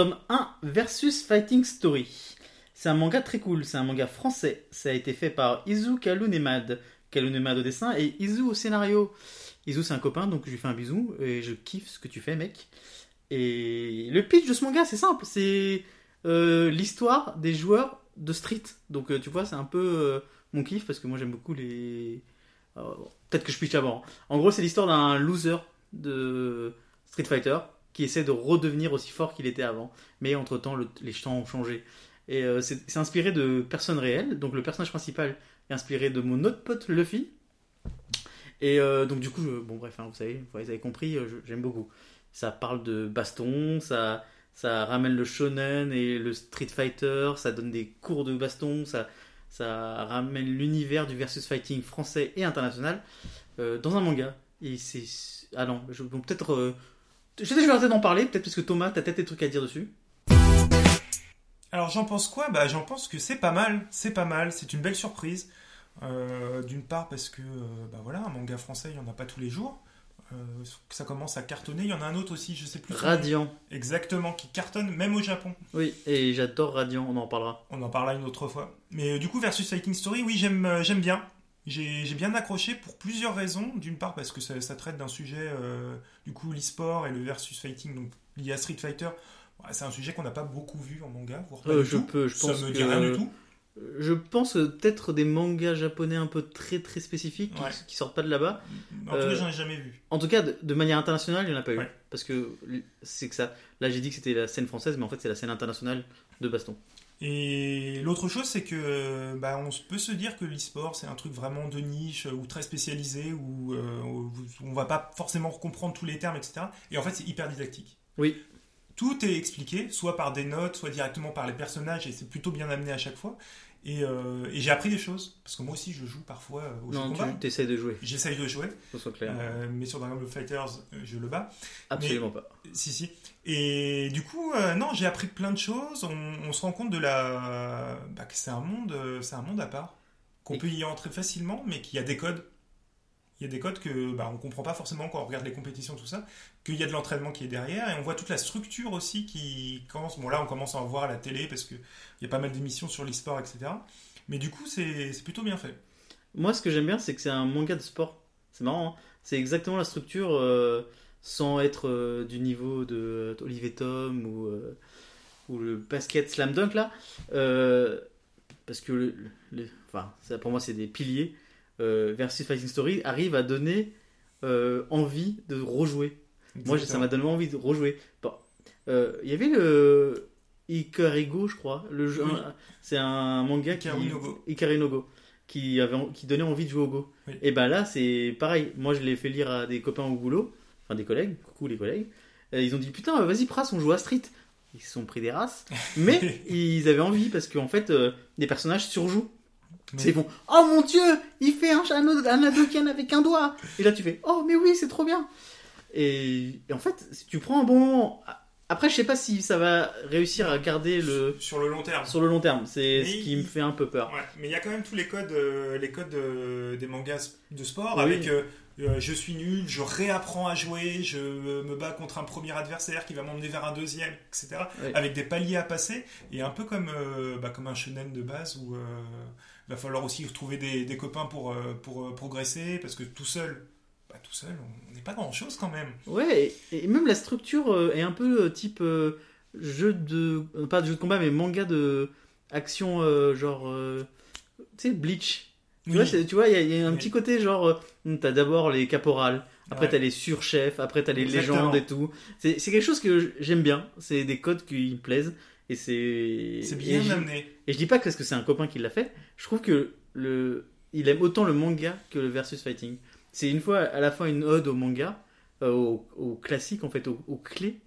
Tome 1 versus Fighting Story. C'est un manga très cool, c'est un manga français. Ça a été fait par Izu Kalunemad. Kalunemad au dessin et Izu au scénario. Izu c'est un copain donc je lui fais un bisou et je kiffe ce que tu fais mec. Et le pitch de ce manga c'est simple, c'est euh, l'histoire des joueurs de street. Donc euh, tu vois c'est un peu euh, mon kiff parce que moi j'aime beaucoup les... Peut-être que je pitch avant. En gros c'est l'histoire d'un loser de Street Fighter qui essaie de redevenir aussi fort qu'il était avant. Mais entre-temps, le- les temps ont changé. Et euh, c'est inspiré de personnes réelles. Donc le personnage principal est inspiré de mon autre pote Luffy. Et euh, donc du coup, bon bref, hein, vous savez, vous avez compris, j'aime beaucoup. Ça parle de baston, ça, ramène le shonen et le street fighter, ça donne des cours de baston, ça, ramène l'univers du versus fighting français et international euh, dans un manga. Et c'est... Ah non, peut-être... je sais que je vais arrêter d'en parler, peut-être parce que Thomas, t'as peut-être des trucs à dire dessus. Alors j'en pense quoi? Bah j'en pense que c'est pas mal, c'est pas mal, c'est une belle surprise. Euh, D'une part parce que euh, bah voilà, un manga français, il y en a pas tous les jours. Euh, ça commence à cartonner. Il y en a un autre aussi, je sais plus. Radiant. Exactement, qui cartonne même au Japon. Oui, et j'adore Radiant, on en parlera. On en parlera une autre fois. Mais du coup, versus Fighting Story, oui, j'aime j'aime bien. J'ai bien accroché pour plusieurs raisons. D'une part, parce que ça, ça traite d'un sujet, euh, du coup, l'e-sport et le versus fighting, donc lié à Street Fighter. C'est un sujet qu'on n'a pas beaucoup vu en manga, voire pas Euh, du je tout. peux, je ça pense me que... dit rien du tout. Je pense euh, peut-être des mangas japonais un peu très très spécifiques qui, Ouais. qui sortent pas de là-bas. En tout cas, j'en ai jamais vu. En tout cas, de, de manière internationale, il n'y en a pas eu. Ouais. Parce que c'est que ça. Là, j'ai dit que c'était la scène française, mais en fait, c'est la scène internationale de baston. Et l'autre chose, c'est que bah, on peut se dire que l'e-sport, c'est un truc vraiment de niche ou très spécialisé où, euh, on va pas forcément comprendre tous les termes, etc. Et en fait, c'est hyper didactique. Oui. Tout est expliqué, soit par des notes, soit directement par les personnages, et c'est plutôt bien amené à chaque fois. Et, euh, et j'ai appris des choses, parce que moi aussi, je joue parfois euh, au jeu de Non, combat. tu essaies de jouer, J'essaye de jouer, clair. euh, mais sur Dragon Ball Fighters, je le bats. Absolument pas. Si, si. Et du coup, euh, non, j'ai appris plein de choses. On, on se rend compte de la, bah, que c'est un monde, c'est un monde à part, qu'on peut y entrer facilement, mais qu'il y a des codes. Il y a des codes que bah, on comprend pas forcément quand on regarde les compétitions, tout ça. Qu'il y a de l'entraînement qui est derrière, et on voit toute la structure aussi qui commence. Bon, là, on commence à en voir à la télé parce que il y a pas mal d'émissions sur l'e-sport, etc. Mais du coup, c'est plutôt bien fait. Moi, ce que j'aime bien, c'est que c'est un manga de sport. C'est marrant, hein. c'est exactement la structure euh, sans être euh, du niveau de euh, Olivier Tom ou, ou le basket slam dunk là. Parce que, enfin, pour moi, c'est des piliers. Euh, versus Fighting Story arrive à donner euh, envie de rejouer. Moi, ça m'a donné envie de rejouer. Bon, euh, Il y avait le Ikarigo, je crois. Le jeu, Oui. un- c'est un manga qui no Go. Ikari no Go, qui avait qui donnait envie de jouer au Go. Oui. Et ben là, c'est pareil. Moi, je l'ai fait lire à des copains au boulot, enfin des collègues. Coucou les collègues. Et ils ont dit putain, vas-y Pras, on joue à Street. Ils se sont pris des races, mais ils avaient envie parce qu'en fait, les personnages surjouent. C'est bon. Oh mon dieu, il fait un, un, un Hadoken avec un doigt. Et là, tu fais oh mais oui, c'est trop bien. Et, en fait, si tu prends un bon. Après, je sais pas si ça va réussir à garder le Sur le long terme. sur le long terme. C'est ce qui me fait un peu peur. Ouais, mais il y a quand même tous les codes, euh, les codes euh, des mangas de sport Oui. avec euh, je suis nul, je réapprends à jouer, je me bats contre un premier adversaire qui va m'emmener vers un deuxième, etc. Oui. Avec des paliers à passer et un peu comme, bah, comme un shonen de base où il va falloir aussi trouver des, des copains pour, pour progresser parce que tout seul, bah, tout seul, on n'est pas grand chose quand même. Ouais, et, et même la structure euh, est un peu euh, type euh, jeu de. pas de jeu de combat, mais manga de action, genre. tu sais, Bleach. Tu Oui. vois, c'est- tu vois, il y, a- il y a un Oui. petit côté genre. t'as d'abord les caporales, après Ouais. t'as les surchefs, après t'as les Exactement. légendes et tout. C'est quelque chose que j'aime bien. C'est des codes qui me plaisent. Et c'est. C'est et bien je- amené. Et je dis pas que parce que c'est un copain qui l'a fait. Je trouve que le, il aime autant le manga que le versus fighting. C'est une fois à la fois une ode au manga, euh, au, au classique en fait, aux, aux clés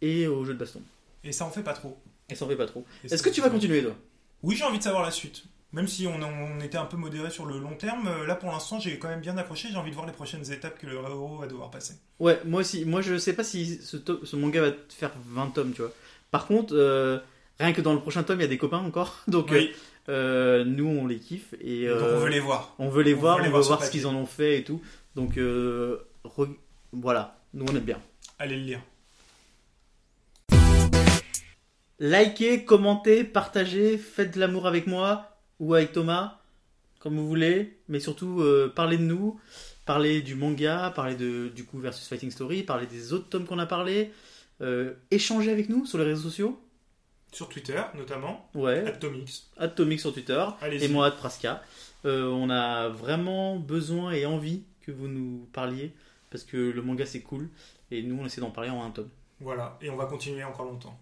et au jeu de baston. Et ça en fait pas trop. Et ça en fait pas trop. Est-ce que tu vas continuer toi? Oui, j'ai envie de savoir la suite. Même si on, on était un peu modéré sur le long terme, euh, là pour l'instant j'ai quand même bien accroché. J'ai envie de voir les prochaines étapes que le héros va devoir passer. Ouais, moi aussi. Moi je sais pas si ce, manga va te faire 20 tomes, tu vois. Par contre, euh, rien que dans le prochain tome, il y a des copains encore. Donc Oui, euh, nous on les kiffe et donc euh, on veut les voir. on veut les on voir, veut les on voir veut sur voir ce qu'ils en ont fait et tout. Donc euh, re- voilà, nous on aime bien. Allez le lire. Likez, commentez, partagez, faites de l'amour avec moi ou avec Thomas, comme vous voulez. Mais surtout, euh, parlez de nous, parlez du manga, parlez de, du coup versus Fighting Story, parlez des autres tomes qu'on a parlé. Euh, échangez avec nous sur les réseaux sociaux. Sur Twitter, notamment. Ouais. Atomix. Atomic sur Twitter. Et moi, Ad Praska. Euh, on a vraiment besoin et envie que vous nous parliez parce que le manga c'est cool et nous on essaie d'en parler en un tome. Voilà. Et on va continuer encore longtemps.